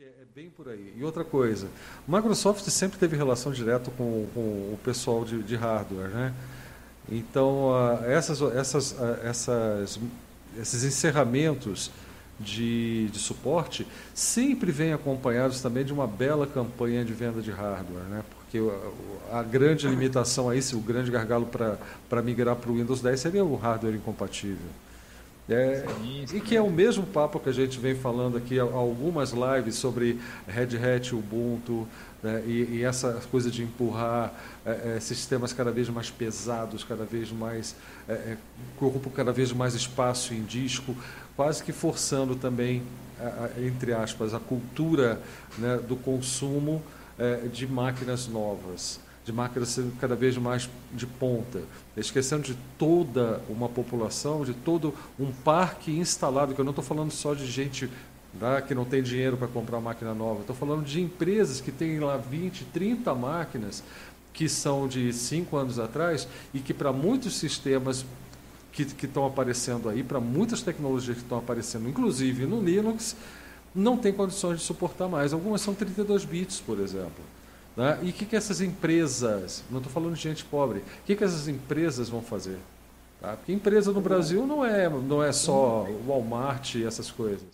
que é bem por aí. E outra coisa, Microsoft sempre teve relação direta com, com o pessoal de, de hardware, né? Então, uh, essas, essas, uh, essas, esses encerramentos de, de suporte sempre vêm acompanhados também de uma bela campanha de venda de hardware, né? Porque a, grande limitação aí, o grande gargalo para migrar para o Windows 10 seria o hardware incompatível. É, e que é o mesmo papo que a gente vem falando aqui algumas lives sobre Red Hat, Ubuntu, né, e, e, essa coisa de empurrar é, é, sistemas cada vez mais pesados, cada vez mais é, é ocupam cada vez mais espaço em disco, quase que forçando também, entre aspas, a cultura né, do consumo é, de máquinas novas de máquinas cada vez mais de ponta, esquecendo de toda uma população, de todo um parque instalado, que eu não estou falando só de gente né, que não tem dinheiro para comprar máquina nova, estou falando de empresas que têm lá 20, 30 máquinas que são de cinco anos atrás e que para muitos sistemas que, que estão aparecendo aí, para muitas tecnologias que estão aparecendo, inclusive no Linux, não tem condições de suportar mais. Algumas são 32 bits, por exemplo. Né? E o que, que essas empresas, não estou falando de gente pobre, o que, que essas empresas vão fazer? Tá? Porque empresa no Brasil não é, não é só Walmart e essas coisas.